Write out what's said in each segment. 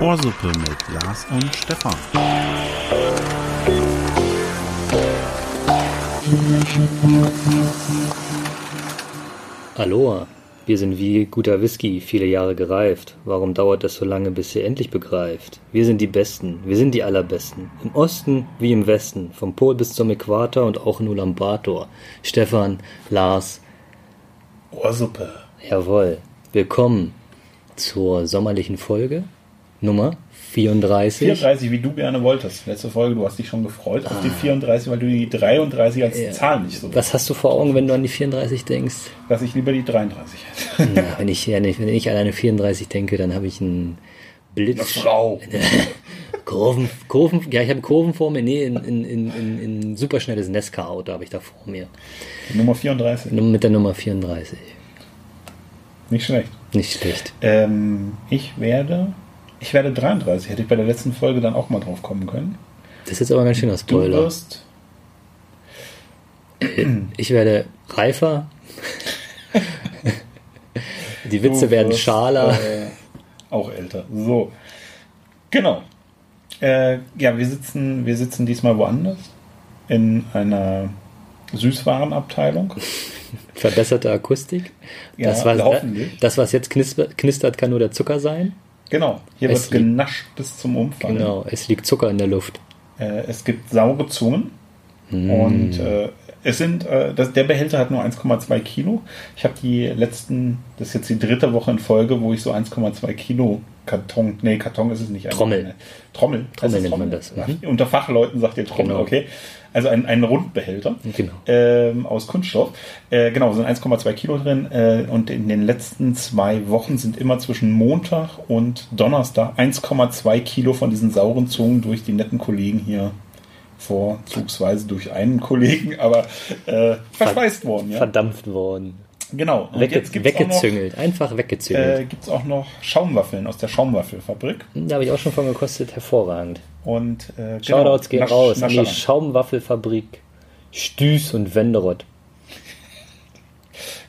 Ohrsuppe mit Lars und Stefan. Aloha, wir sind wie guter Whisky, viele Jahre gereift. Warum dauert es so lange, bis ihr endlich begreift? Wir sind die Besten, wir sind die Allerbesten. Im Osten wie im Westen, vom Pol bis zum Äquator und auch in Ulaanbaatar. Stefan, Lars, Ohrsuppe. jawohl. Willkommen zur sommerlichen Folge Nummer 34. 34, wie du gerne wolltest. Letzte Folge, du hast dich schon gefreut auf die 34, weil du die 33 als Zahl nicht so Was hast du vor Augen, wenn du an die 34 denkst? Dass ich lieber die 33 hätte. Na, wenn, ich, ja, wenn ich an eine 34 denke, dann habe ich einen Blitz. Frau. Kurven, Kurven, ja, ich habe Kurven vor mir. Nee, in, in, in, in, in superschnelles Nesca-Auto habe ich da vor mir. Nummer 34. Nur Mit der Nummer 34. Nicht schlecht. Nicht schlecht. Ähm, ich werde. Ich werde 33. Hätte ich bei der letzten Folge dann auch mal drauf kommen können. Das ist jetzt aber ganz schöner Du Spoiler. wirst. Ich werde reifer. Die Witze du werden schaler. Äh, auch älter. So. Genau. Äh, ja, wir sitzen, wir sitzen diesmal woanders. In einer Süßwarenabteilung. Verbesserte Akustik. Ja, das, was, das, was jetzt knistert, kann nur der Zucker sein. Genau. Hier Es wird genascht bis zum Umfallen. Genau, es liegt Zucker in der Luft. Äh, es gibt saure Zungen. Mm. Und äh, es sind, äh, das, der Behälter hat nur 1,2 Kilo. Ich habe die letzten, das ist jetzt die dritte Woche in Folge, wo ich so 1,2 Kilo Karton, nee, Karton ist es nicht. Trommel. Trommel. Trommel Heißt es nennt man das, Ja, mhm. Unter Fachleuten sagt ihr Trommel, Genau. okay. Also ein, ein Rundbehälter Genau. ähm, aus Kunststoff. Äh, genau, sind 1,2 Kilo drin. Äh, und in den letzten zwei Wochen sind immer zwischen Montag und Donnerstag 1,2 Kilo von diesen sauren Zungen durch die netten Kollegen hier vorzugsweise durch einen Kollegen, aber äh, verspeist worden. Ja? Verdampft worden. Genau. Und Wegge jetzt gibt's auch noch, weggezüngelt. Einfach weggezüngelt. äh, gibt's auch noch Schaumwaffeln aus der Schaumwaffelfabrik. Da habe ich auch schon von gekostet. Hervorragend. Und äh, genau, Shoutouts gehen Nasch- raus an die. Schaumwaffelfabrik Stüß und Wenderoth.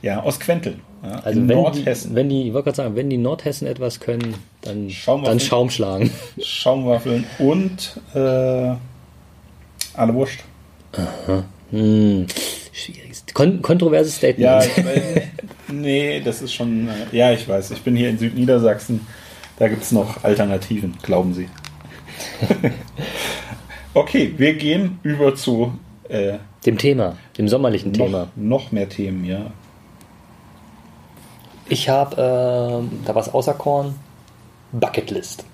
Ja, aus Quentel. Ja, Also wenn Nordhessen. die, wenn die, ich wollte gerade sagen, wenn die Nordhessen etwas können, dann, dann Schaum schlagen. Schaumwaffeln und äh, alle Wurst. Hm, schwieriges, kon kontroverses Statement. Ja, ich weiß. Nee, das ist schon. Äh, ja, ich weiß. Ich bin hier in Südniedersachsen. Da gibt es noch Alternativen, glauben Sie. okay, wir gehen über zu äh, Dem Thema, dem sommerlichen noch, Thema. noch mehr Themen, ja. Ich habe ähm, da was auserkoren. Bucketlist.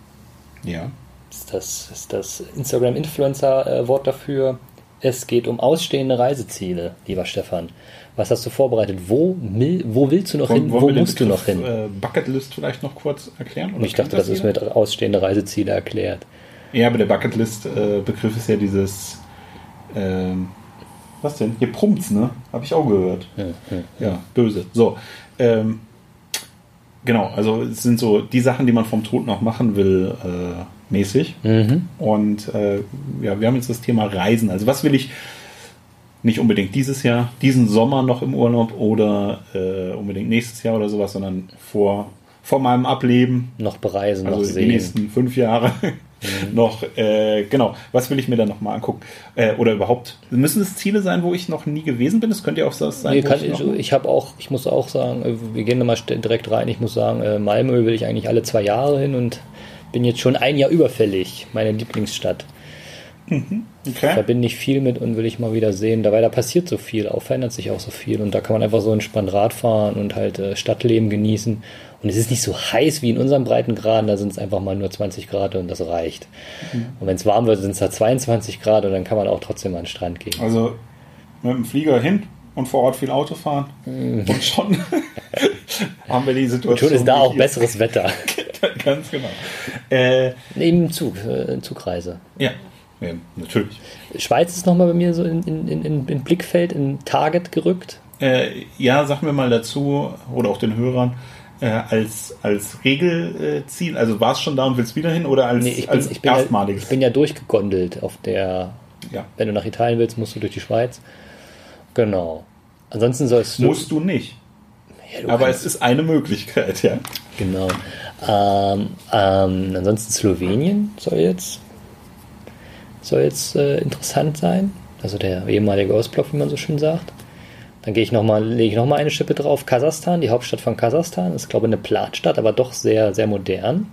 Ja. Ist das, ist das Instagram-Influencer-Wort dafür. Es geht um ausstehende Reiseziele, lieber Stefan. Was hast du vorbereitet? Wo, wo willst du noch hin? Wollen Wo wir den musst du noch hin? Äh, Bucketlist vielleicht noch kurz erklären? Oder ich dachte, kennt das ist mit ausstehende Reiseziele erklärt. Ja, aber der Bucketlist-Begriff ist ja dieses. Ähm, was denn? Hier Prumps, ne? Habe ich auch gehört. Ja, böse. So. Ähm, genau, also es sind so die Sachen, die man vom Tod noch machen will, äh, mäßig. Mhm. Und äh, ja, wir haben jetzt das Thema Reisen. Also was will ich nicht unbedingt dieses Jahr, diesen Sommer noch im Urlaub oder äh, unbedingt nächstes Jahr oder sowas, sondern vor, vor meinem Ableben Noch bereisen, noch also die sehen. nächsten fünf Jahre noch, äh, genau, was will ich mir dann noch mal angucken? Äh, oder überhaupt, müssen es Ziele sein, wo ich noch nie gewesen bin? Es könnte ja auch das sein, Nee, ich ich noch, ich habe auch, ich muss auch sagen, äh, wir gehen da mal direkt rein. Ich muss sagen, äh, Malmö will ich eigentlich alle zwei Jahre hin und bin jetzt schon ein Jahr überfällig. Meine Lieblingsstadt. okay. Verbinde ich viel mit und will ich mal wieder sehen. Dabei da passiert so viel, auch verändert sich auch so viel und da kann man einfach so entspannt Rad fahren und halt äh, Stadtleben genießen. Und es ist nicht so heiß wie in unseren Breitengraden, da sind es einfach mal nur 20 Grad und das reicht. Und wenn es warm wird, sind es da 22 Grad und dann kann man auch trotzdem an den Strand gehen. Also mit dem Flieger hin und vor Ort viel Auto fahren und schon haben wir die Situation. Schon ist da auch hier. besseres Wetter. Ganz genau. Äh, Neben dem Zug, äh, Zugreise. ja. ja, natürlich. Schweiz ist nochmal bei mir so in, in, in, in Blickfeld, in Target gerückt. Äh, ja, sagen wir mal dazu, oder auch den Hörern, äh, als, als Regelziel, also war es schon da und willst wieder hin oder als, Nee, ich bin, als ich bin, ja, erstmaliges? ich bin ja durchgegondelt auf der, ja. wenn du nach Italien willst, musst du durch die Schweiz. Genau. Ansonsten sollst du. Musst du nicht. Ja, du Aber es ist eine Möglichkeit, ja. Genau. Ähm, ähm, ansonsten Slowenien soll jetzt soll jetzt äh, interessant sein. Also der ehemalige Ostblock, wie man so schön sagt. Dann gehe ich noch mal, lege ich nochmal eine Schippe drauf. Kasachstan, die Hauptstadt von Kasachstan, ist glaube ich eine Planstadt, aber doch sehr, sehr modern.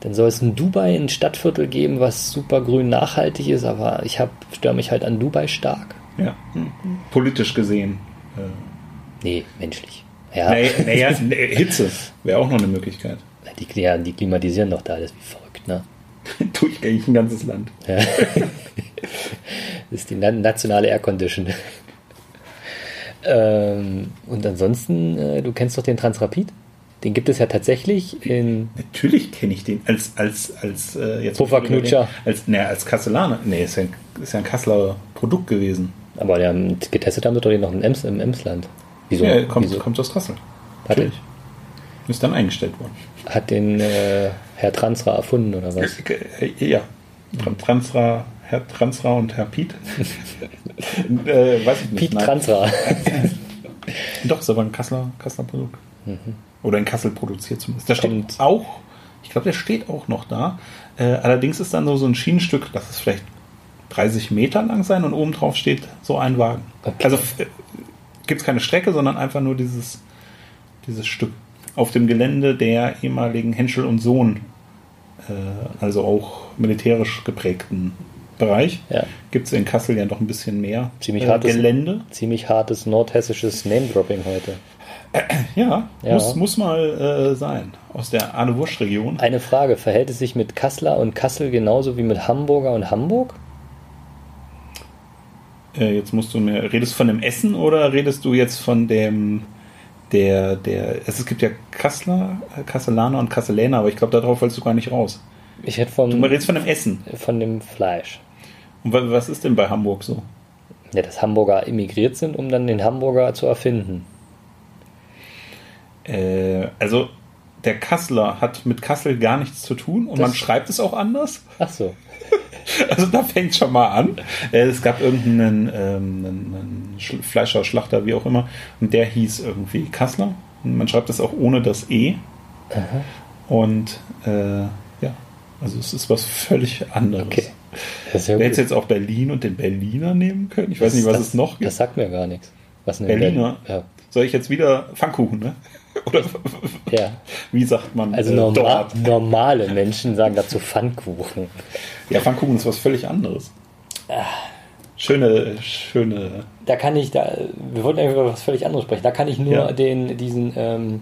Dann soll es in Dubai ein Stadtviertel geben, was super grün nachhaltig ist, aber ich hab, störe mich halt an Dubai stark. ja. Politisch gesehen. Äh, Nee, menschlich. Ja, naja, naja, nee, Hitze wäre auch noch eine Möglichkeit. die, ja, die klimatisieren doch da alles wie verrückt, ne? Durchgängig ein ganzes Land. Ja. Das ist die na- nationale Air Condition. ähm, und ansonsten, äh, du kennst doch den Transrapid? Den gibt es ja tatsächlich in. Natürlich kenne ich den als als als äh, jetzt Pufferknutscher. als ne, als Kastellaner. Nee, ist ja, ein, ist ja ein Kasseler Produkt gewesen. Aber der, getestet haben sie doch den noch im, Ems, im Emsland. Wieso? Ja, kommt, wieso? kommt aus Kassel. Hat, den, Natürlich. Ist dann eingestellt worden. hat den äh, Herr Transra erfunden oder was? Äh, Ja. Tran- Transra, Herr Transra und Herr Piet. äh, weiß ich nicht. Piet nein. Transra. Doch, ist aber ein Kasseler, Kasseler Produkt. Oder in Kassel produziert zumindest. Da steht Kommt- auch, ich glaube, der steht auch noch da. Äh, allerdings ist dann so, so ein Schienenstück, das ist vielleicht 30 Meter lang sein und oben drauf steht so ein Wagen. Okay. Also äh, gibt es keine Strecke, sondern einfach nur dieses, dieses Stück. Auf dem Gelände der ehemaligen Henschel und Sohn, äh, also auch militärisch geprägten Bereich, Ja. gibt es in Kassel ja noch ein bisschen mehr Ziemlich äh, hartes- Gelände. Ziemlich hartes nordhessisches Name-Dropping heute. Ja, Ja. Muss, muss mal äh, sein. Aus der Arne-Wursch-Region. Eine Frage: Verhält es sich mit Kassler und Kassel genauso wie mit Hamburger und Hamburg? Äh, jetzt musst du mir, redest du von dem Essen oder redest du jetzt von dem, der, der, es, es gibt ja Kassler, äh, Kasselaner und Kasseläner, aber ich glaube, darauf wolltest du gar nicht raus. Ich hätte vom, Du redest von dem Essen. von dem Fleisch. Und wa- was ist denn bei Hamburg so? Ja, dass Hamburger emigriert sind, um dann den Hamburger zu erfinden. Äh, also, der Kasseler hat mit Kassel gar nichts zu tun und Das- man schreibt es auch anders. Ach so. Also da fängt schon mal an. Äh, Es gab irgendeinen ähm, Fleischer, Schlachter, wie auch immer, und der hieß irgendwie Kassler. Man schreibt das auch ohne das E. Und äh, ja, also es ist was völlig anderes. Okay. Das ja Wer hätte gut. jetzt auch Berlin und den Berliner nehmen können? Ich weiß nicht, was das, es noch gibt. Das sagt mir gar nichts. Was Berliner? Ja. Soll ich jetzt wieder Pfannkuchen, ne? Oder ja. wie sagt man Also äh, norma dort? normale Menschen sagen dazu Pfannkuchen. Ja, Pfannkuchen ist was völlig anderes. Ah. Schöne, schöne Da kann ich, da, wir wollten eigentlich über was völlig anderes sprechen. Da kann ich nur Ja. den, diesen ähm,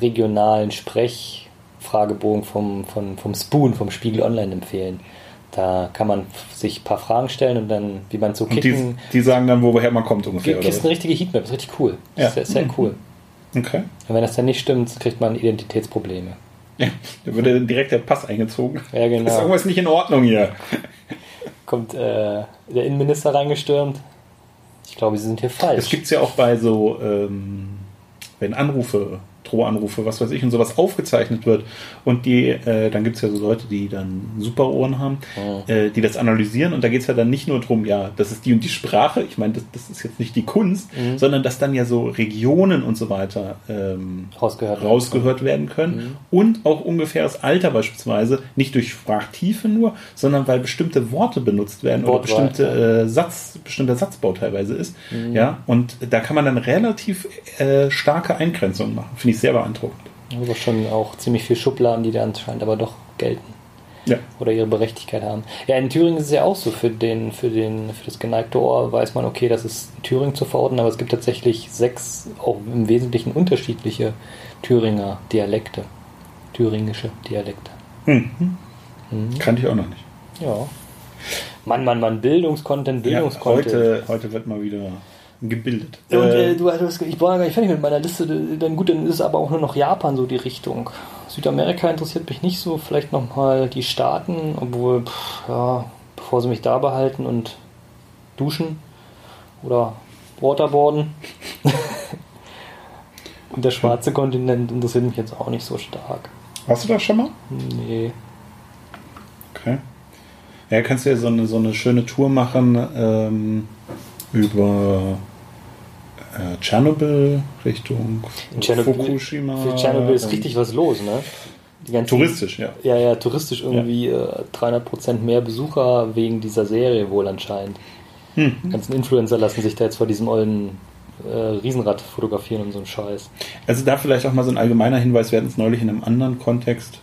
regionalen Sprechfragebogen vom, vom, vom Spoon, vom Spiegel Online empfehlen. Da kann man sich ein paar Fragen stellen und dann, wie man so Und die, kicken. die sagen dann, woher man kommt ungefähr. Oder es eine richtige Heatmap, ist richtig cool. Ja. Das ist sehr, sehr cool. was? Okay. Und wenn das dann nicht stimmt, kriegt man Identitätsprobleme. Ja, da dann direkt der Pass eingezogen. Ja, genau. Ist irgendwas nicht in Ordnung hier. Kommt äh, der Innenminister reingestürmt. Ich glaube, sie sind hier falsch. Es gibt es ja auch bei so, ähm, wenn Anrufe, Drohanrufe, was weiß ich und sowas aufgezeichnet wird und die, äh, dann gibt es ja so Leute, die dann super Ohren haben, Mhm. äh, die das analysieren und da geht es ja dann nicht nur darum, ja, das ist die und die Sprache, ich meine, das, das ist jetzt nicht die Kunst, Mhm. sondern dass dann ja so Regionen und so weiter ähm, rausgehört. rausgehört werden können und auch ungefähres Alter beispielsweise, nicht durch Sprachtiefe nur, sondern weil bestimmte Worte benutzt werden oder Wortwahl, bestimmte äh, Satz, bestimmter Satzbau teilweise ist. Ja, und da kann man dann relativ äh, starke Eingrenzungen machen. Finde ich sehr beeindruckend. Aber schon auch ziemlich viel Schubladen, die da anscheinend aber doch gelten. Ja. Oder ihre Berechtigkeit haben. Ja, in Thüringen ist es ja auch so. Für, den, für, den, für das geneigte Ohr weiß man, okay, das ist in Thüringen zu verorten, aber es gibt tatsächlich sechs, auch im Wesentlichen unterschiedliche Thüringer Dialekte. Thüringische Dialekte. Mhm. Kannte ich auch noch nicht. Ja. Mann, Mann, Mann, Bildungskontent, Ja, Bildungskontent. heute, heute wird mal wieder gebildet. Und Äh, äh, du ich war gar nicht fertig mit meiner Liste. Dann gut, dann ist aber auch nur noch Japan so die Richtung. Südamerika interessiert mich nicht so. Vielleicht nochmal die Staaten, obwohl, pff, ja, bevor sie mich da behalten und duschen oder Waterboarden. und der schwarze Kontinent interessiert mich jetzt auch nicht so stark. warst du da schon mal? Nee. Okay. Ja, kannst du ja so eine, so eine schöne Tour machen ähm, über äh, Tschernobyl Richtung Tschernobyl, Fukushima. Für Tschernobyl ist richtig was los, ne? Ganzen, Touristisch, ja. Ja, ja, touristisch irgendwie äh, 300% mehr Besucher wegen dieser Serie wohl anscheinend. Hm. Die ganzen Influencer lassen sich da jetzt vor diesem ollen äh, Riesenrad fotografieren und so ein Scheiß. Also da vielleicht auch mal so ein allgemeiner Hinweis, wir hatten es neulich in einem anderen Kontext,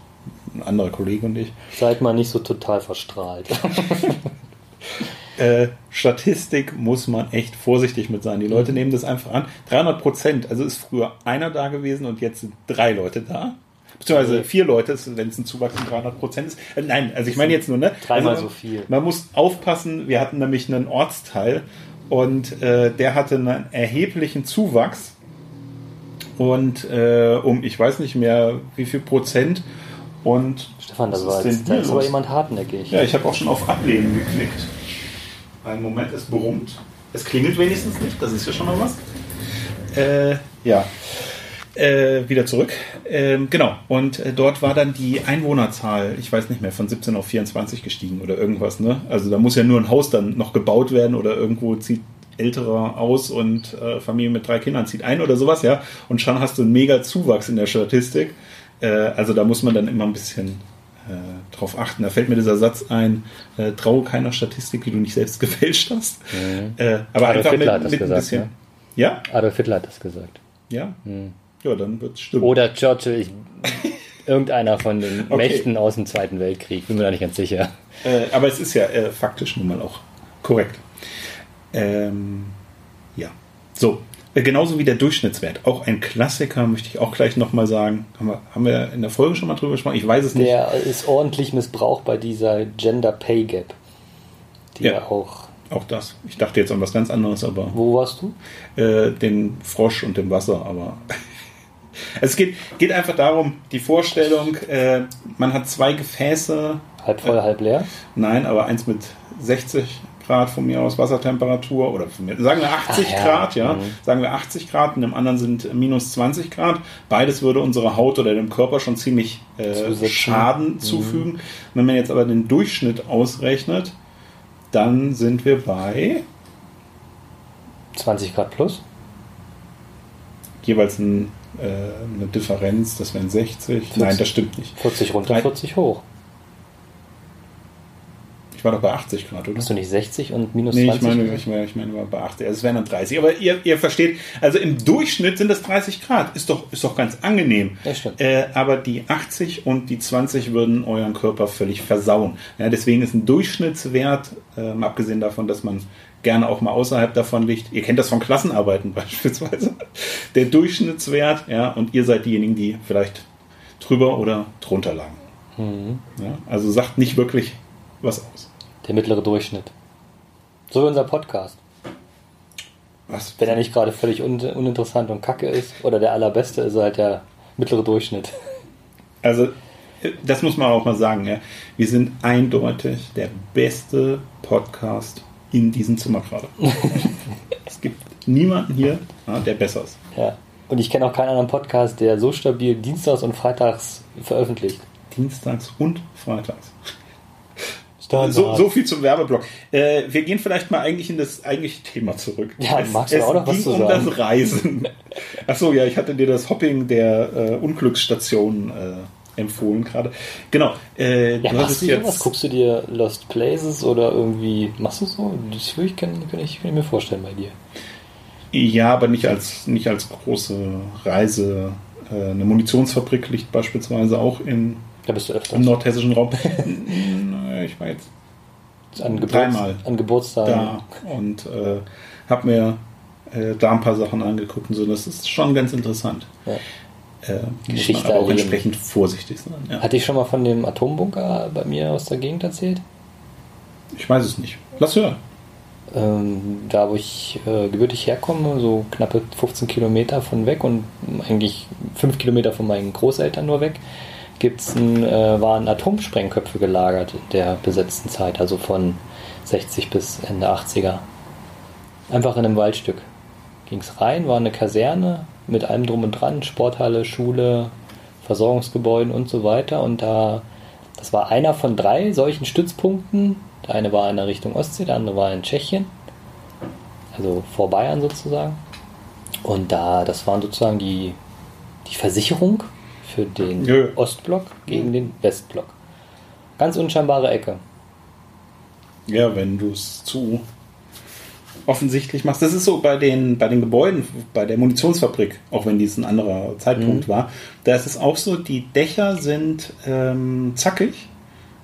ein anderer Kollege und ich. Seid mal nicht so total verstrahlt. Äh, Statistik muss man echt vorsichtig mit sein. Die Leute nehmen das einfach an. 300 Prozent, also ist früher einer da gewesen und jetzt sind drei Leute da. Beziehungsweise vier Leute, wenn es ein Zuwachs von 300 Prozent ist. Äh, nein, also ich meine jetzt nur, ne? Dreimal also, so viel. Man muss aufpassen, wir hatten nämlich einen Ortsteil und äh, der hatte einen erheblichen Zuwachs und äh, um, ich weiß nicht mehr, wie viel Prozent und Stefan, das war jetzt, da ist aber jemand hartnäckig. ja, ich habe auch schon auf Ablehnen geklickt. Einen Moment, es brummt. Es klingelt wenigstens nicht, das ist ja schon mal was. Äh, ja. Äh, wieder zurück. Ähm, genau. Und äh, dort war dann die Einwohnerzahl, ich weiß nicht mehr, von 17 auf 24 gestiegen oder irgendwas. Ne? Also da muss ja nur ein Haus dann noch gebaut werden oder irgendwo zieht älterer aus und äh, Familie mit drei Kindern zieht ein oder sowas, ja. Und schon hast du einen mega Zuwachs in der Statistik. Äh, also da muss man dann immer ein bisschen drauf achten. Da fällt mir dieser Satz ein, äh, traue keiner Statistik, die du nicht selbst gefälscht hast. Äh, aber Adolf einfach Hitler mit, hat das mit ein gesagt, bisschen. ne? Ja? Adolf Hitler hat das gesagt. Ja? Ja, dann wird es stimmen. Oder Churchill, ich, irgendeiner von den Okay. Mächten aus dem Zweiten Weltkrieg, bin mir da nicht ganz sicher. Äh, aber es ist ja äh, faktisch nun mal auch korrekt. Ähm, ja. So. Äh, genauso wie der Durchschnittswert. Auch ein Klassiker, möchte ich auch gleich nochmal sagen. Haben wir, haben wir in der Folge schon mal drüber gesprochen? Ich weiß es nicht. Der ist ordentlich missbraucht bei dieser Gender Pay Gap. Die Ja. auch. Auch das. Ich dachte jetzt an was ganz anderes, aber Wo warst du? äh, den Frosch und dem Wasser, aber. es geht, geht einfach darum, die Vorstellung, äh, man hat zwei Gefäße, Halb voll, halb leer. nein, aber eins mit 60 Grad von mir aus Wassertemperatur oder von mir, sagen wir 80 Ach ja. Grad, ja, Mhm. sagen wir 80 Grad und dem anderen sind minus 20 Grad. Beides würde unserer Haut oder dem Körper schon ziemlich äh. Schaden zufügen. Wenn man jetzt aber den Durchschnitt ausrechnet, dann sind wir bei 20 Grad plus. jeweils ein, äh, eine Differenz, das wären 60. Nein, das stimmt nicht. 40 runter, Drei- 40 hoch. Ich war doch bei 80 Grad, oder? Hast du nicht 60 und minus Nee, 20? ich meine, ich meine, ich meine war bei 80. Also es wären dann 30. Aber ihr, ihr versteht, also im Durchschnitt sind es 30 Grad. Ist doch, ist doch ganz angenehm. Ja, stimmt. Äh, aber die 80 und die 20 würden euren Körper völlig versauen. Ja, deswegen ist ein Durchschnittswert, ähm, abgesehen davon, dass man gerne auch mal außerhalb davon liegt. Ihr kennt das von Klassenarbeiten beispielsweise. Der Durchschnittswert, ja, und ihr seid diejenigen, die vielleicht drüber oder drunter lagen. Mhm. Ja, also sagt nicht wirklich was aus. Der mittlere Durchschnitt. So wie unser Podcast. Was? Wenn er nicht gerade völlig un uninteressant und kacke ist oder der allerbeste, ist er halt der mittlere Durchschnitt. Also, das muss man auch mal sagen. Ja. Wir sind eindeutig der beste Podcast in diesem Zimmer gerade. es gibt niemanden hier, der besser ist. Ja. Und ich kenne auch keinen anderen Podcast, der so stabil dienstags und freitags veröffentlicht. Dienstags und freitags. So, so viel zum Werbeblock. Äh, wir gehen vielleicht mal eigentlich in das eigentliche Thema zurück. Ja, magst du es auch noch was zu um sagen? das Reisen. Achso, ja, ich hatte dir das Hopping der äh, Unglücksstation äh, empfohlen gerade. Genau. Äh, Ja, du machst du jetzt. Guckst du dir Lost Places oder irgendwie. Machst du so? Das würde ich, kann, kann ich, kann ich mir vorstellen bei dir. Ja, aber nicht als, nicht als große Reise. Äh, Eine Munitionsfabrik liegt beispielsweise auch in, Da bist du öfter. im nordhessischen Raum. Ich war jetzt An, Geburts dreimal an Geburtstagen. da und äh, habe mir äh, da ein paar Sachen angeguckt und so. Das ist schon ganz interessant. Ja. Äh, muss Geschichte man aber auch entsprechend vorsichtig sein. Ja. Hatte ich schon mal von dem Atombunker bei mir aus der Gegend erzählt? Ich weiß es nicht. Lass hören. Ähm, da, wo ich äh, gebürtig herkomme, so knappe 15 Kilometer von weg und eigentlich 5 Kilometer von meinen Großeltern nur weg, gibt's ein, äh, waren Atomsprengköpfe gelagert in der besetzten Zeit, also von 60 bis Ende 80er. Einfach in einem Waldstück. Ging's rein, war eine Kaserne mit allem drum und dran, Sporthalle, Schule, Versorgungsgebäuden und so weiter. Und da, das war einer von drei solchen Stützpunkten. Der eine war in der Richtung Ostsee, der andere war in Tschechien, also vor Bayern sozusagen. Und da, das waren sozusagen die, die Versicherung für den Ja. Ostblock gegen den Westblock. Ganz unscheinbare Ecke. Ja, wenn du es zu offensichtlich machst. Das ist so bei den, bei den Gebäuden, bei der Munitionsfabrik, auch wenn dies ein anderer Zeitpunkt war. Da ist es auch so, die Dächer sind ähm, zackig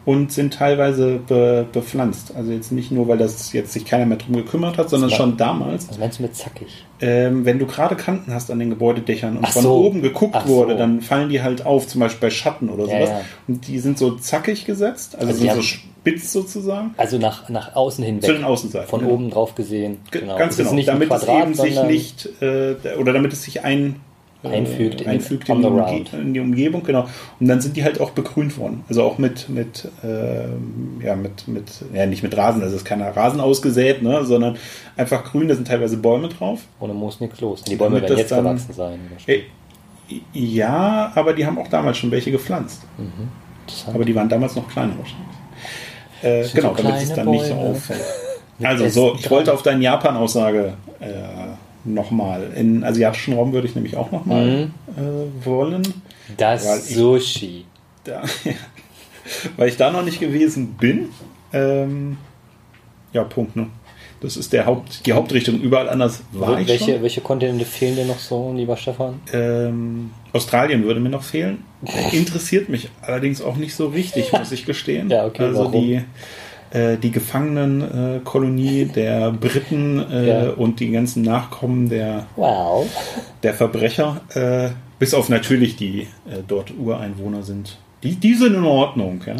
und sind teilweise be, bepflanzt. Also jetzt nicht nur, weil das jetzt sich keiner mehr drum gekümmert hat, sondern war- schon damals. Was meinst du mit zackig? Ähm, wenn du gerade Kanten hast an den Gebäudedächern und Ach von so. oben geguckt Ach wurde, so. dann fallen die halt auf, zum Beispiel bei Schatten oder Ja, sowas. ja. Und die sind so zackig gesetzt, also, Also sind so spitz sozusagen. Also nach, nach außen hinweg. Zu den Außenseiten, Von genau. oben drauf gesehen. Ge- Genau. Ganz genau, damit Quadrat, es eben sich nicht, äh, oder damit es sich ein, Einfügt in- einfügt in, die in die Umgebung, genau. Und dann sind die halt auch begrünt worden. Also auch mit, mit, ähm, ja, mit, mit, ja, nicht mit Rasen, also es ist keiner Rasen ausgesät, ne, sondern einfach grün, da sind teilweise Bäume drauf. ohne Moos nichts los. Die Bäume werden jetzt dann- verwachsen sein. Äh, Ja, aber die haben auch damals schon welche gepflanzt. Interessant. Aber die waren damals noch kleiner wahrscheinlich. Äh, genau, so damit es dann nicht so Bäume. auffällt. Also so, ich wollte auf deine Japan-Aussage äh, nochmal. In asiatischen Raum würde ich nämlich auch nochmal Mhm. äh, wollen. Das Sushi. Da, weil ich da noch nicht gewesen bin. Ähm, ja, Punkt. Ne? Das ist der Haupt, die Hauptrichtung. Überall anders war ich welche, schon. welche Kontinente fehlen dir noch so, lieber Stefan? Ähm, Australien würde mir noch fehlen. Interessiert mich allerdings auch nicht so richtig, muss ich gestehen. Ja, okay, also warum? die, äh, die Gefangenenkolonie der Briten äh, Ja. und die ganzen Nachkommen der, Wow. der Verbrecher, äh, bis auf natürlich die äh, dort Ureinwohner sind. Die, die sind in Ordnung. Ja?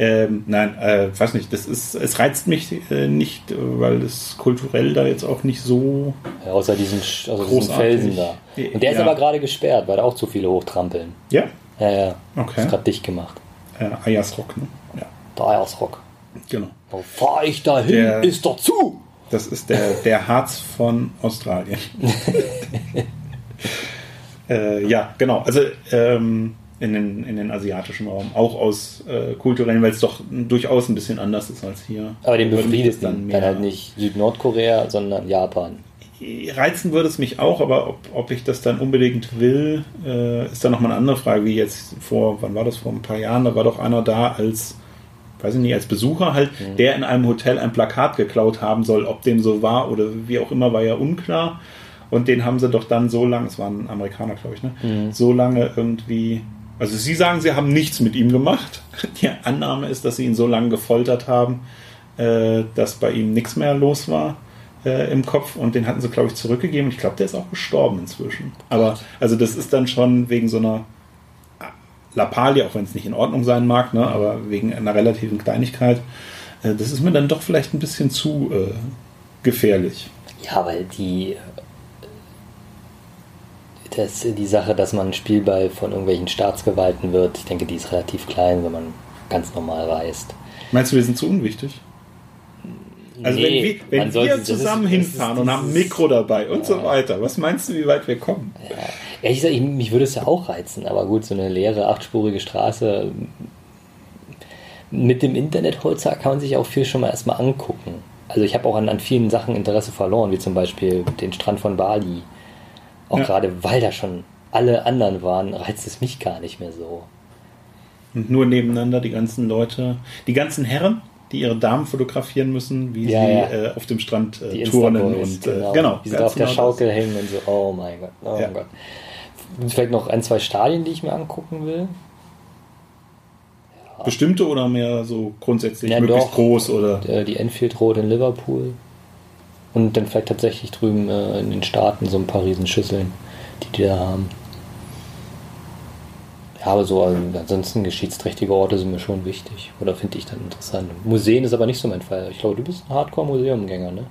Ähm, nein, äh, weiß nicht, das ist, es reizt mich äh, nicht, äh, weil es kulturell da jetzt auch nicht so Ja, außer diesen, diesen Großartig. Felsen da. Und der ist Ja. aber gerade gesperrt, weil da auch zu viele hochtrampeln. Ja, Ja, ja. Okay. Ist gerade dicht gemacht. äh, Ayasrock, ne? Ja, Der Eiersrock. Genau. Wo fahr ich da hin? Der- Ist doch zu! Das ist der, der Harz von Australien. äh, ja, genau. Also ähm, in, den, in den asiatischen Raum, auch aus äh, kulturellen, weil es doch durchaus ein bisschen anders ist als hier. Aber den das dann, dann halt nicht Süd-Nordkorea, sondern Japan. Reizen würde es mich auch, aber ob, ob ich das dann unbedingt will, äh, ist dann nochmal eine andere Frage, wie jetzt vor, wann war das, vor ein paar Jahren, da war doch einer da als, weiß ich nicht, als Besucher halt, der in einem Hotel ein Plakat geklaut haben soll, ob dem so war oder wie auch immer, war ja unklar. Und den haben sie doch dann so lange, es war ein Amerikaner, glaube ich, ne? so lange irgendwie, also sie sagen, sie haben nichts mit ihm gemacht. Die Annahme ist, dass sie ihn so lange gefoltert haben, äh, dass bei ihm nichts mehr los war äh, im Kopf und den hatten sie, glaube ich, zurückgegeben. Und ich glaube, der ist auch gestorben inzwischen. Aber also das ist dann schon wegen so einer Lappalie, auch wenn es nicht in Ordnung sein mag, ne, aber wegen einer relativen Kleinigkeit. Äh, das ist mir dann doch vielleicht ein bisschen zu äh, gefährlich. Ja, weil die. Das, die Sache, dass man Spielball von irgendwelchen Staatsgewalten wird, ich denke, die ist relativ klein, wenn man ganz normal reist. Meinst du, wir sind zu unwichtig? Also Nee, wenn wir, wenn wir zusammen ist- hinfahren ist und haben ein Mikro dabei und so weiter, was meinst du, wie weit wir kommen? Ehrlich gesagt, ich, mich würde es ja auch reizen, aber gut, so eine leere, achtspurige Straße. Mit dem Internet heutzutage kann man sich auch viel schon mal erstmal angucken. Also ich habe auch an, an vielen Sachen Interesse verloren, wie zum Beispiel den Strand von Bali. Auch Ja. gerade weil da schon alle anderen waren, reizt es mich gar nicht mehr so. Und nur nebeneinander die ganzen Leute, die ganzen Herren, die ihre Damen fotografieren müssen, wie Ja, sie ja. Äh, auf dem Strand äh, turnen und äh, genau, Wie sie da auf der genau Schaukel hängen und so, oh mein Gott, oh Ja. mein Gott. Vielleicht noch ein, zwei Stadien, die ich mir angucken will. das. Bestimmte oder mehr so grundsätzlich Ja, möglichst doch. groß oder Äh, die Enfield Road in Liverpool. Und dann vielleicht tatsächlich drüben äh, in den Staaten so ein paar Riesenschüsseln, die die da haben. Ja, aber so also, ansonsten geschichtsträchtige Orte sind mir schon wichtig. Oder finde ich dann interessant. Museen ist aber nicht so mein Fall. Ich glaube, du bist ein Hardcore-Museumgänger, ne?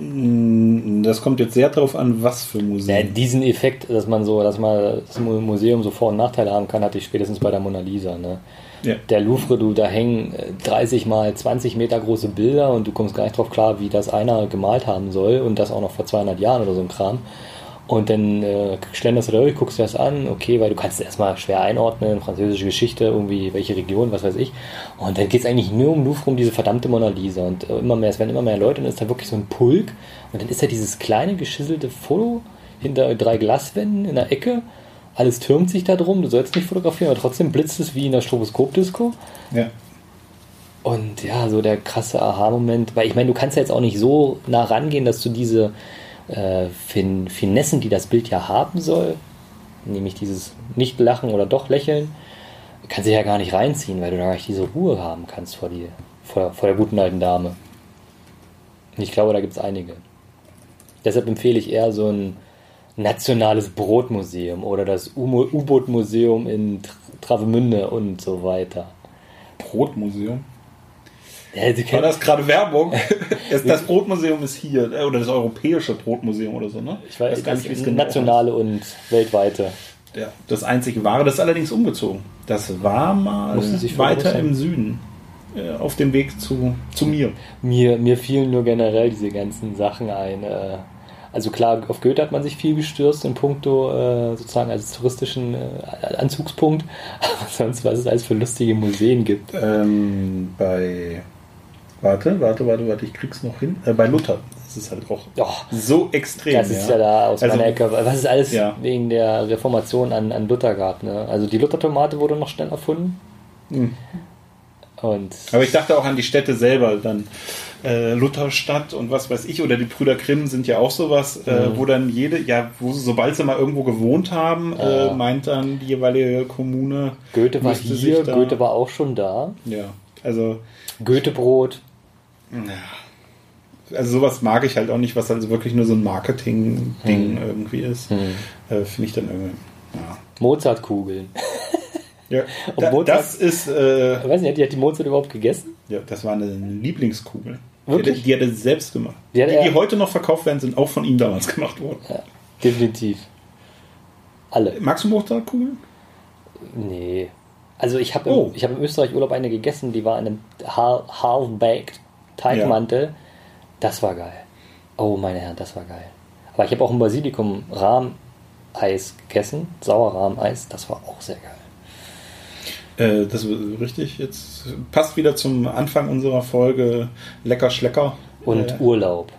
Mm, das kommt jetzt sehr darauf an, was für Ja, Museen. diesen Effekt, dass man so, dass man das Mu- Museum so Vor- und Nachteile haben kann, hatte ich spätestens bei der Mona Lisa. Ne? Ja. Der Louvre, du, da hängen äh, 30 mal 20 Meter große Bilder und du kommst gar nicht drauf klar, wie das einer gemalt haben soll und das auch noch vor 200 Jahren oder so ein Kram. Und dann äh, schlenderst du da durch, guckst dir das an, okay, weil du kannst es erstmal schwer einordnen, französische Geschichte, irgendwie welche Region, was weiß ich. Und dann geht es eigentlich nur um Louvre, um diese verdammte Mona Lisa. Und äh, immer mehr, es werden immer mehr Leute und dann ist da wirklich so ein Pulk. Und dann ist da dieses kleine, geschisselte Foto hinter drei Glaswänden in der Ecke. Alles türmt sich da drum. Du sollst nicht fotografieren, aber trotzdem blitzt es wie in der Stroboskop-Disco. Ja. Und ja, so der krasse Aha-Moment, weil ich meine, du kannst ja jetzt auch nicht so nah rangehen, dass du diese äh, fin Finessen, die das Bild ja haben soll, nämlich dieses Nicht-Lachen oder doch Lächeln, kannst du ja gar nicht reinziehen, weil du da gar nicht diese Ruhe haben kannst vor, die, vor, vor der guten alten Dame. Und ich glaube, da gibt es einige. Deshalb empfehle ich eher so ein nationales Brotmuseum oder das U-Boot-Museum in Travemünde und so weiter. Brotmuseum? Ja, War das gerade Werbung? Das Brotmuseum ist hier, äh, oder das europäische Brotmuseum oder so, ne? ich weiß, gar das nicht, wie es genau nationale und weltweite. Ja, das einzige wahre, das ist allerdings umgezogen. Das war mal weiter im Süden. äh, Auf dem Weg zu, zu mir. Mir, mir fielen nur generell diese ganzen Sachen ein. Äh, also klar, auf Goethe hat man sich viel gestürzt in puncto sozusagen als touristischen Anzugspunkt. Aber sonst, was es alles für lustige Museen gibt. Ähm, bei. Warte, warte, warte, warte, ich krieg's noch hin. Äh, bei Luther. Das ist halt auch Och, so extrem. das ist ja da aus Also- meiner Ecke. Was es alles Ja. wegen der Reformation an, an Luther gab. Ne? Also die Luther-Tomate wurde noch schnell erfunden. Hm. Und Aber ich dachte auch an die Städte selber, dann äh, Lutherstadt und was weiß ich, oder die Brüder Grimm sind ja auch sowas, äh, Mhm. wo dann jede, ja, wo sobald sie mal irgendwo gewohnt haben, äh, meint dann die jeweilige Kommune. Goethe war hier, Goethe war auch schon da. Ja, also, Goethebrot. Also sowas mag ich halt auch nicht, was also wirklich nur so ein Marketing-Ding Mhm. irgendwie ist. Hm. Äh, Finde ich dann irgendwie. Ja. Mozartkugeln. Ja, da, Mozart- das ist, äh, Ich weiß nicht, hat die, Mozart überhaupt gegessen? ja, das war eine Lieblingskugel. Wirklich? Die hat er die hat er selbst gemacht. Die Die, die, heute noch verkauft werden, sind auch von ihm damals gemacht worden. Ja, definitiv. Alle. Magst du Mozartkugeln? Nee. Also ich habe Oh. im, ich hab im Österreich Urlaub eine gegessen, die war in einem Half-Baked Teigmantel. Das war geil. Oh, meine Herren, das war geil. Aber ich habe auch ein Basilikum-Rahm-Eis gegessen, Sauerrahm-Eis, das war auch sehr geil. Äh, das ist richtig. Jetzt passt wieder zum Anfang unserer Folge Lecker Schlecker. Und Urlaub.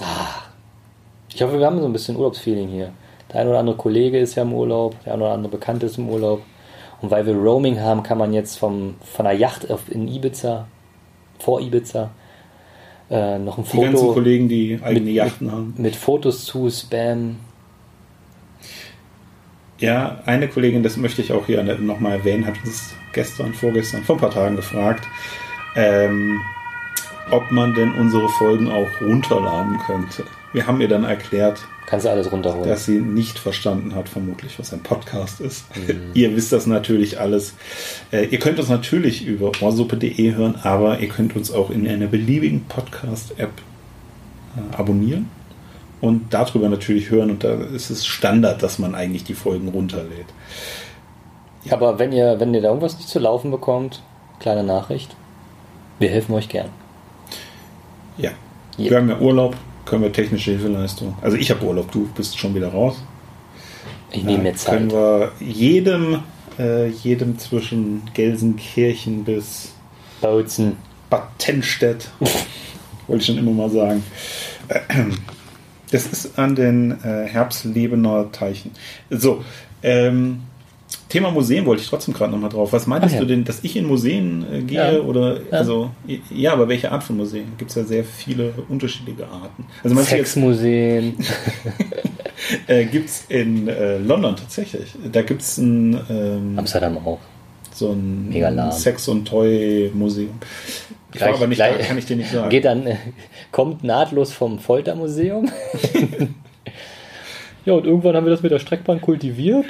Ah. Ich hoffe, wir haben so ein bisschen Urlaubsfeeling hier. Der ein oder andere Kollege ist ja im Urlaub, der ein oder andere Bekannte ist im Urlaub. Und weil wir Roaming haben, kann man jetzt vom, von einer Yacht in Ibiza, vor Ibiza, äh, noch ein die ganzen Foto Kollegen, die eigene mit- Yachten haben. mit Fotos zu Spam. Ja, eine Kollegin, das möchte ich auch hier nochmal erwähnen, hat uns gestern, vorgestern, vor ein paar Tagen gefragt, ähm, ob man denn unsere Folgen auch runterladen könnte. Wir haben ihr dann erklärt, Kannst du alles runterholen. dass sie nicht verstanden hat, vermutlich, was ein Podcast ist. Mhm. ihr wisst das natürlich alles. Äh, ihr könnt uns natürlich über ohrsuppe.de hören, aber ihr könnt uns auch in einer beliebigen Podcast-App äh, abonnieren und darüber natürlich hören. Und da ist es Standard, dass man eigentlich die Folgen runterlädt. Aber wenn ihr, wenn ihr da irgendwas nicht zu laufen bekommt, kleine Nachricht. Wir helfen euch gern. Ja. Ja. Wir haben ja Urlaub, können wir technische Hilfeleistung. Also ich habe Urlaub, du bist schon wieder raus. Ich nehme mir Da Können Zeit. wir jedem, äh, jedem zwischen Gelsenkirchen bis Bautzen. Bad Tennstedt, wollte ich schon immer mal sagen. Das ist an den äh, Herbstlebener Teichen. So, ähm, Thema Museen wollte ich trotzdem gerade nochmal drauf. Was meintest ja. du denn, dass ich in Museen äh, gehe? Ja. Oder, Ja. also, ja, aber welche Art von Museen? Gibt es ja sehr viele unterschiedliche Arten. Also, Sexmuseen. äh, gibt es in äh, London tatsächlich. Da gibt es ein, ähm, Amsterdam auch. so ein Mega. Sex- und Toy-Museum. Ich war Gleich- aber nicht gleich- da, kann ich dir nicht sagen. Geht dann, äh, kommt nahtlos vom Foltermuseum. ja, und irgendwann haben wir das mit der Streckbahn kultiviert.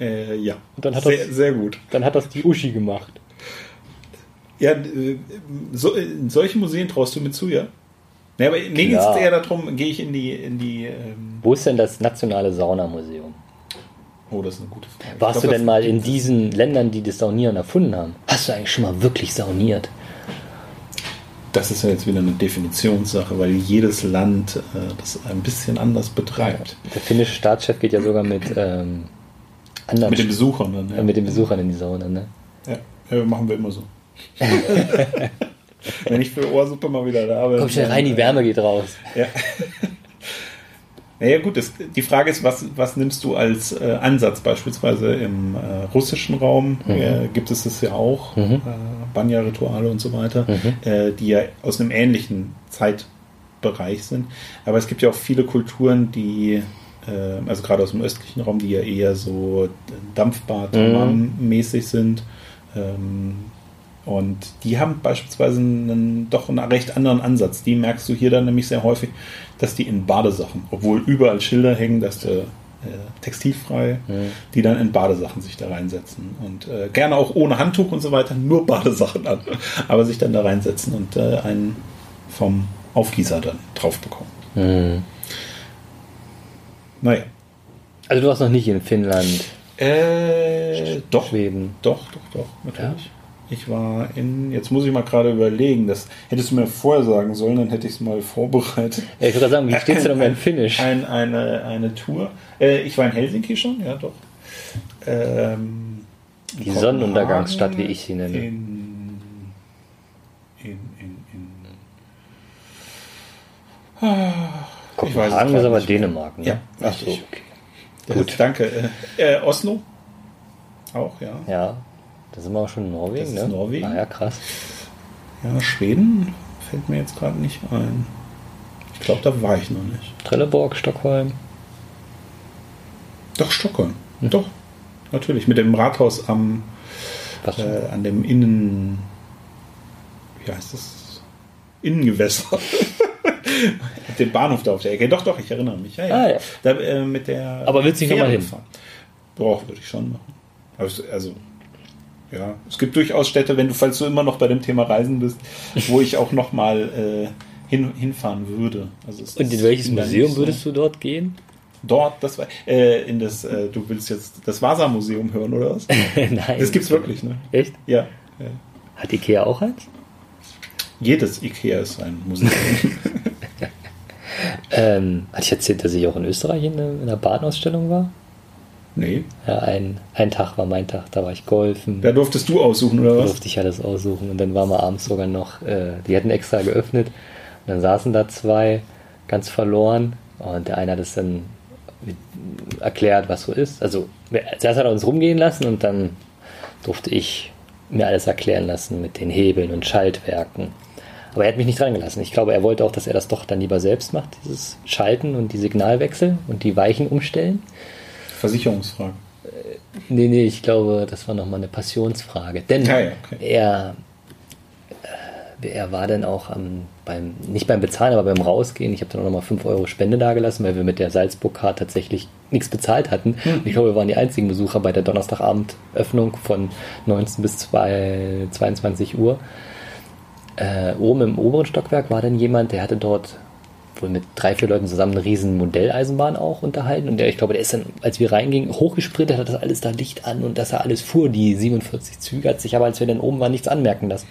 Äh, ja, Und dann hat sehr, das- sehr gut. Dann hat das die Uschi gemacht. Ja, äh, so, in solche Museen traust du mir zu, ja? Nee, aber mir geht es eher darum, gehe ich in die, in die, ähm, Wo ist denn das nationale Saunamuseum? oh, das ist eine gute Frage. Warst Ich du glaub, denn mal in diesen Ländern, die das Saunieren erfunden haben? Hast du eigentlich schon mal wirklich sauniert? Das ist ja jetzt wieder eine Definitionssache, weil jedes Land äh, das ein bisschen anders betreibt. Der finnische Staatschef geht ja sogar mit ähm, anderen Mit den Besuchern dann, ja. mit den Besuchern in die Sauna, ne? ja. ja, machen wir immer so. Wenn ich für Ohrsuppe mal wieder da bin. Komm schnell rein, die Wärme geht raus. Ja. Naja gut, das, die Frage ist, was, was nimmst du als äh, Ansatz? Beispielsweise im äh, russischen Raum Mhm. äh, gibt es das ja auch, Mhm. äh, Banya-Rituale und so weiter, Mhm. äh, die ja aus einem ähnlichen Zeitbereich sind. Aber es gibt ja auch viele Kulturen, die, also gerade aus dem östlichen Raum, die ja eher so Dampfbad-mäßig sind. Ähm, und die haben beispielsweise einen, doch einen recht anderen Ansatz. Die merkst du hier dann nämlich sehr häufig, dass die in Badesachen, obwohl überall Schilder hängen, dass du äh, textilfrei, Mhm. die dann in Badesachen sich da reinsetzen. Und äh, gerne auch ohne Handtuch und so weiter, nur Badesachen an. Aber sich dann da reinsetzen und äh, einen vom Aufgießer dann drauf bekommen. Mhm. Naja. Also du warst noch nicht in Finnland, Äh, doch, Schweden. Doch, doch, doch, natürlich. Ich war in, jetzt muss ich mal gerade überlegen, das hättest du mir vorher sagen sollen, dann hätte ich es mal vorbereitet. Ja, ich würde sagen, wie steht's denn um dein Finnisch? Ein, eine, eine Tour. Äh, ich war in Helsinki schon, ja doch. Ähm, Die Sonnenuntergangsstadt, wie ich sie nenne. In, in, in, in Ah, es Kopenhagen ist aber nicht. Dänemark, ne? Ja, Ach so, okay. Gut, danke. Äh, äh, Oslo? Auch, ja. Ja, da sind wir auch schon in Norwegen, Das ist ne? Norwegen. Ah ja, krass. Ja, Schweden fällt mir jetzt gerade nicht ein. Ich glaube, da war ich noch nicht. Trelleborg, Stockholm. Doch, Stockholm. Doch, natürlich. Mit dem Rathaus am, Was? äh, an dem Innen. Wie heißt das? Innengewässer. dem Bahnhof da auf der Ecke. Doch, doch, ich erinnere mich. Ja, ja. Ah, ja. Da, äh, mit der Aber willst du nicht noch mal Fähre hin? gefahren. Boah, würde ich schon machen. Also, ja, es gibt durchaus Städte, wenn du, falls du immer noch bei dem Thema Reisen bist, wo ich auch noch mal äh, hin, hinfahren würde. Also Und in welches Museum so- würdest du dort gehen? Dort, das war, äh, in das, äh, du willst jetzt das Vasa-Museum hören, oder was? Nein. Das gibt's wirklich, ne? Echt? Ja. ja. Hat Ikea auch eins? Jedes Ikea ist ein Museum. Ähm, hatte ich erzählt, dass ich auch in Österreich in, in einer Badenausstellung war? nee. Ja, ein, ein Tag war mein Tag, da war ich golfen. Da durftest du aussuchen, oder Da was? durfte ich alles aussuchen. Und dann waren wir abends sogar noch, äh, die hatten extra geöffnet. Und dann saßen da zwei, ganz verloren. Und der eine hat es dann erklärt, was so ist. Also zuerst hat er uns rumgehen lassen und dann durfte ich mir alles erklären lassen mit den Hebeln und Schaltwerken. Aber er hat mich nicht dran gelassen. Ich glaube, er wollte auch, dass er das doch dann lieber selbst macht, dieses Schalten und die Signalwechsel und die Weichen umstellen. Versicherungsfrage. Nee, nee, ich glaube, das war nochmal eine Passionsfrage. Denn ja, okay. er, äh, er war dann auch am, beim, nicht beim Bezahlen, aber beim Rausgehen. Ich habe dann auch nochmal 5 Euro Spende dagelassen, weil wir mit der Salzburg-Card tatsächlich nichts bezahlt hatten. Hm. Und ich glaube, wir waren die einzigen Besucher bei der Donnerstagabend-Öffnung von 19 bis 2, 22 Uhr. Äh, oben im oberen Stockwerk war dann jemand, der hatte dort wohl mit drei, vier Leuten zusammen eine riesen Modelleisenbahn auch unterhalten. Und der, ich glaube, der ist dann, als wir reingingen, hochgesprintet, hat das alles da Licht an und dass er alles fuhr, die 47 Züge, hat sich aber, als wir dann oben waren, nichts anmerken lassen.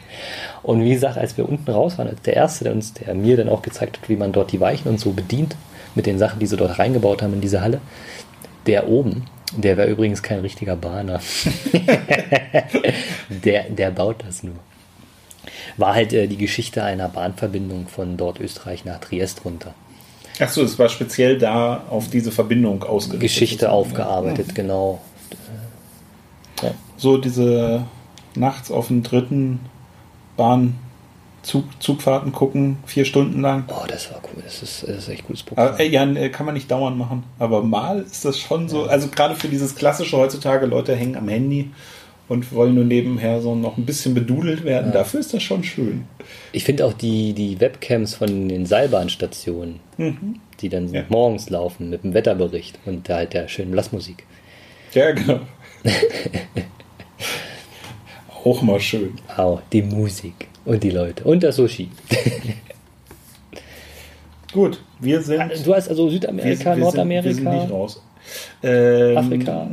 Und wie gesagt, als wir unten raus waren, als der Erste, der uns, der mir dann auch gezeigt hat, wie man dort die Weichen und so bedient, mit den Sachen, die sie dort reingebaut haben in diese Halle, der oben, der wäre übrigens kein richtiger Bahner. der, der baut das nur. War halt äh, die Geschichte einer Bahnverbindung von dort Österreich nach Triest runter. Achso, es war speziell da auf diese Verbindung ausgerichtet. Geschichte aufgearbeitet, genau. Ja. Ja. So diese nachts auf den dritten Bahn Zug, Zugfahrten gucken, vier Stunden lang. Oh, das war cool. Das ist, das ist echt gutes Programm. Aber, äh, ja, äh, kann man nicht dauernd machen. Aber mal ist das schon so. Also gerade für dieses klassische heutzutage, Leute hängen am Handy und wollen nur nebenher so noch ein bisschen bedudelt werden. Dafür ist das schon schön. Ich finde auch die, die Webcams von den Seilbahnstationen, die dann Ja. morgens laufen mit dem Wetterbericht und da halt der schönen Blasmusik. Ja, genau. Auch mal schön. Au, die Musik und die Leute und das Sushi. Gut, wir sind. Du hast also Südamerika, wir, wir Sind, wir Nordamerika, sind nicht raus. Ähm, Afrika.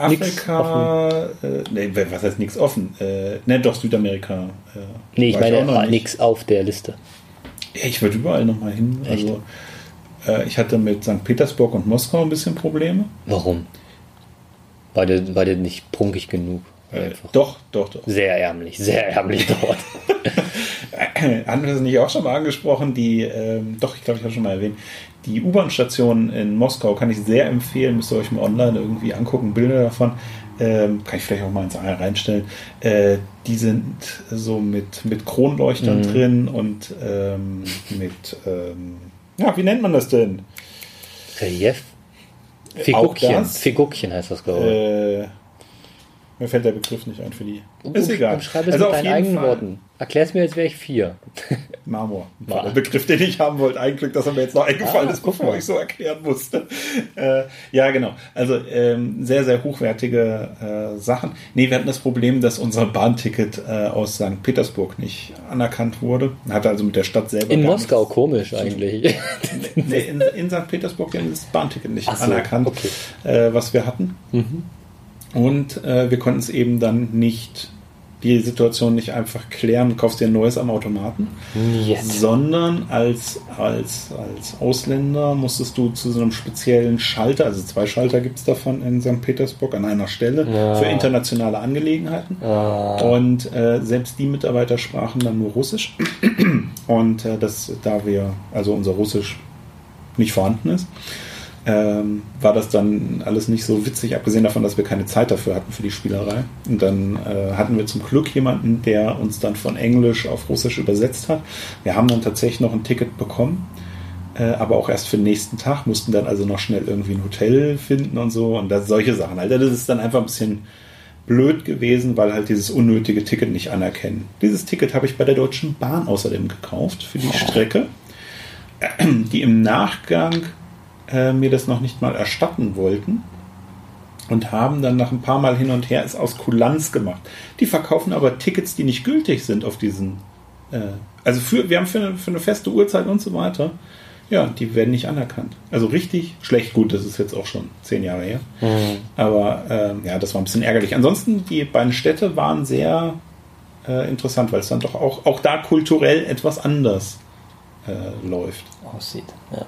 Afrika, äh, nee, was heißt nichts offen? Äh, ne, doch, Südamerika. Äh, Nee, ich meine noch nicht. nichts auf der Liste. Ja, Ich würde überall nochmal hin. Also, äh, ich hatte mit St. Petersburg und Moskau ein bisschen Probleme. Warum? War der, war der nicht prunkig genug? Äh, doch, doch, doch. Sehr ärmlich, sehr ärmlich dort. Haben wir das nicht auch schon mal angesprochen? Die, ähm, doch, ich glaube, ich habe schon mal erwähnt. Die U-Bahn-Station in Moskau kann ich sehr empfehlen. Müsst ihr euch mal online irgendwie angucken, Bilder davon. Ähm, kann ich vielleicht auch mal ins Eier reinstellen. Äh, die sind so mit, mit Kronleuchtern Mhm. drin und ähm, mit, ähm, ja, wie nennt man das denn? Relief? Das? Figuckchen heißt das, glaube ich. Äh, mir fällt der Begriff nicht ein für die. Ist Um- egal. Umschreibe es Also mit deinen eigenen Fall Worten. Erklär es mir, als wäre ich vier. Marmor. Mar- Der Begriff, den ich haben wollte. Ein Glück, dass er mir jetzt noch eingefallen Ah, ist, bevor mal. ich so erklären musste. Äh, ja, genau. Also ähm, sehr, sehr hochwertige äh, Sachen. Nee, wir hatten das Problem, dass unser Bahnticket äh, aus St. Petersburg nicht anerkannt wurde. Hatte also mit der Stadt selber In Moskau, nichts- komisch eigentlich. Nee, in, in St. Petersburg ist das Bahnticket nicht so, anerkannt, okay. äh, was wir hatten. Und äh, wir konnten es eben dann nicht, die Situation nicht einfach klären, kaufst dir ein neues am Automaten, Jetzt. sondern als, als, als Ausländer musstest du zu so einem speziellen Schalter, also zwei Schalter gibt es davon in St. Petersburg an einer Stelle Ja. für internationale Angelegenheiten. Ah, Und äh, selbst die Mitarbeiter sprachen dann nur Russisch. Und äh, das, da wir, also unser Russisch nicht vorhanden ist, ähm, war das dann alles nicht so witzig, abgesehen davon, dass wir keine Zeit dafür hatten für die Spielerei. Und dann äh, hatten wir zum Glück jemanden, der uns dann von Englisch auf Russisch übersetzt hat. Wir haben dann tatsächlich noch ein Ticket bekommen, äh, aber auch erst für den nächsten Tag, mussten dann also noch schnell irgendwie ein Hotel finden und so und das, solche Sachen. Alter, das ist dann einfach ein bisschen blöd gewesen, weil halt dieses unnötige Ticket nicht anerkennen. Dieses Ticket habe ich bei der Deutschen Bahn außerdem gekauft für die Strecke, die im Nachgang äh, mir das noch nicht mal erstatten wollten und haben dann nach ein paar Mal hin und her es aus Kulanz gemacht. Die verkaufen aber Tickets, die nicht gültig sind auf diesen. Äh, also für, wir haben für eine, für eine feste Uhrzeit und so weiter. Ja, die werden nicht anerkannt. Also richtig schlecht. Gut, das ist jetzt auch schon zehn Jahre her. Aber ähm, ja, das war ein bisschen ärgerlich. Ansonsten, die beiden Städte waren sehr äh, interessant, weil es dann doch auch, auch da kulturell etwas anders äh, läuft. aussieht. Ja.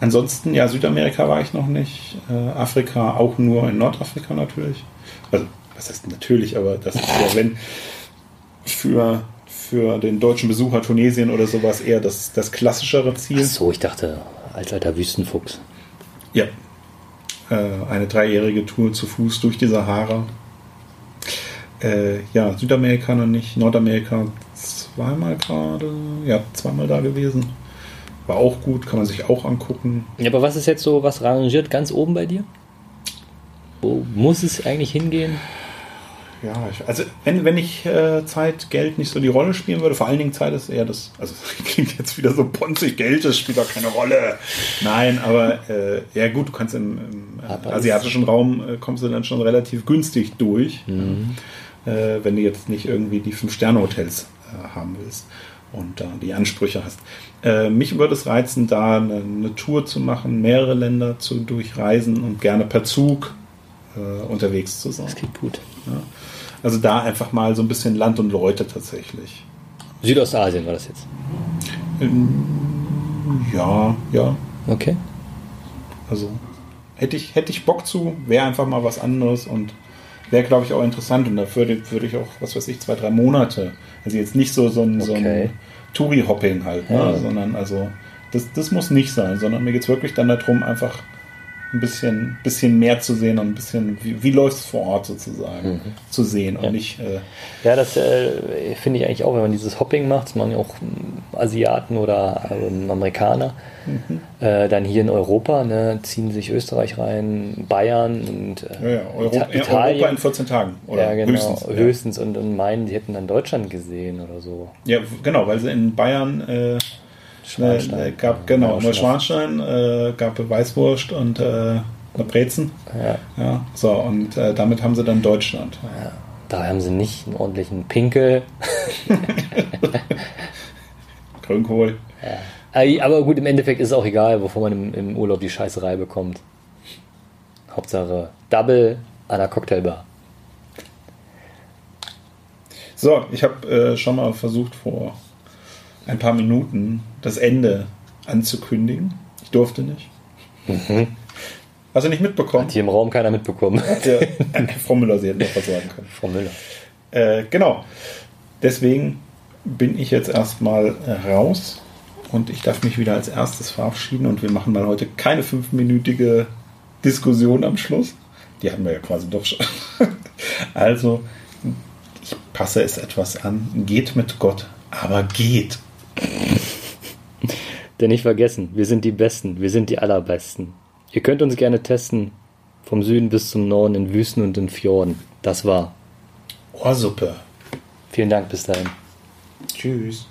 Ansonsten, ja, Südamerika war ich noch nicht. Äh, Afrika auch nur in Nordafrika natürlich. Also, was heißt natürlich, aber das ist ja, wenn für, für den deutschen Besucher Tunesien oder sowas eher das, das klassischere Ziel. Ach so, ich dachte, als alter Wüstenfuchs. Ja. Äh, eine dreijährige Tour zu Fuß durch die Sahara. Äh, ja, Südamerika noch nicht, Nordamerika zweimal gerade, ja, zweimal da gewesen. War auch gut, kann man sich auch angucken. Ja, aber was ist jetzt so, was rangiert ganz oben bei dir? Wo muss es eigentlich hingehen? Ja, ich, also wenn, wenn ich äh, Zeit, Geld nicht so die Rolle spielen würde, vor allen Dingen Zeit ist eher das, also das klingt jetzt wieder so ponzig, Geld, das spielt doch keine Rolle. Nein, aber äh, ja gut, du kannst im, im äh, asiatischen Raum äh, kommst du dann schon relativ günstig durch, äh, wenn du jetzt nicht irgendwie die Fünf-Sterne-Hotels äh, haben willst und da die Ansprüche hast. Äh, mich würde es reizen, da eine, eine Tour zu machen, mehrere Länder zu durchreisen und gerne per Zug äh, unterwegs zu sein. Das klingt gut. Ja. Also da einfach mal so ein bisschen Land und Leute tatsächlich. Südostasien war das jetzt. Ja, ja. Okay. Also hätte ich, hätte ich Bock zu, wäre einfach mal was anderes und wäre, glaube ich, auch interessant. Und dafür würde ich auch, was weiß ich, zwei, drei Monate. Also jetzt nicht so, so ein, so Okay. ein Touri-Hopping halt, ne? Ja. sondern also das, das muss nicht sein, sondern mir geht es wirklich dann darum, einfach ein bisschen, bisschen mehr zu sehen und ein bisschen, wie, wie läuft es vor Ort sozusagen, zu sehen und Ja. nicht äh, Ja, das äh, finde ich eigentlich auch, wenn man dieses Hopping macht, das machen ja auch Asiaten oder ähm, Amerikaner, äh, dann hier in Europa, ne, ziehen sich Österreich rein, Bayern und äh, Ja, ja, ja, Italien. Europa in 14 Tagen. Oder ja, genau, höchstens. höchstens, und, und meinen, sie hätten dann Deutschland gesehen oder so. Ja, genau, weil sie in Bayern äh, Schwanstein. äh, gab, genau, Ja, Neuschwanstein, äh, gab Weißwurst und äh, eine Brezen. Ja, Ja, so, und äh, damit haben sie dann Deutschland. da haben sie nicht einen ordentlichen Pinkel. Grünkohl. Äh, Aber gut, im Endeffekt ist es auch egal, wovon man im, im Urlaub die Scheißerei bekommt. Hauptsache Double an der Cocktailbar. So, ich habe äh, schon mal versucht, vor ein paar Minuten das Ende anzukündigen. Ich durfte nicht. Hast du nicht mitbekommen? Hat hier im Raum keiner mitbekommen. Ja, Frau Müller, sie hätte noch was sagen können. Frau Müller. Äh, genau. Deswegen bin ich jetzt erstmal raus und ich darf mich wieder als erstes verabschieden und wir machen mal heute keine fünfminütige Diskussion am Schluss. Die hatten wir ja quasi doch schon. Also, ich passe es etwas an. Geht mit Gott, aber geht. Denn nicht vergessen, wir sind die Besten, wir sind die Allerbesten. Ihr könnt uns gerne testen, vom Süden bis zum Norden, in Wüsten und in Fjorden. Das war Ohrsuppe. Vielen Dank, bis dahin. Tschüss.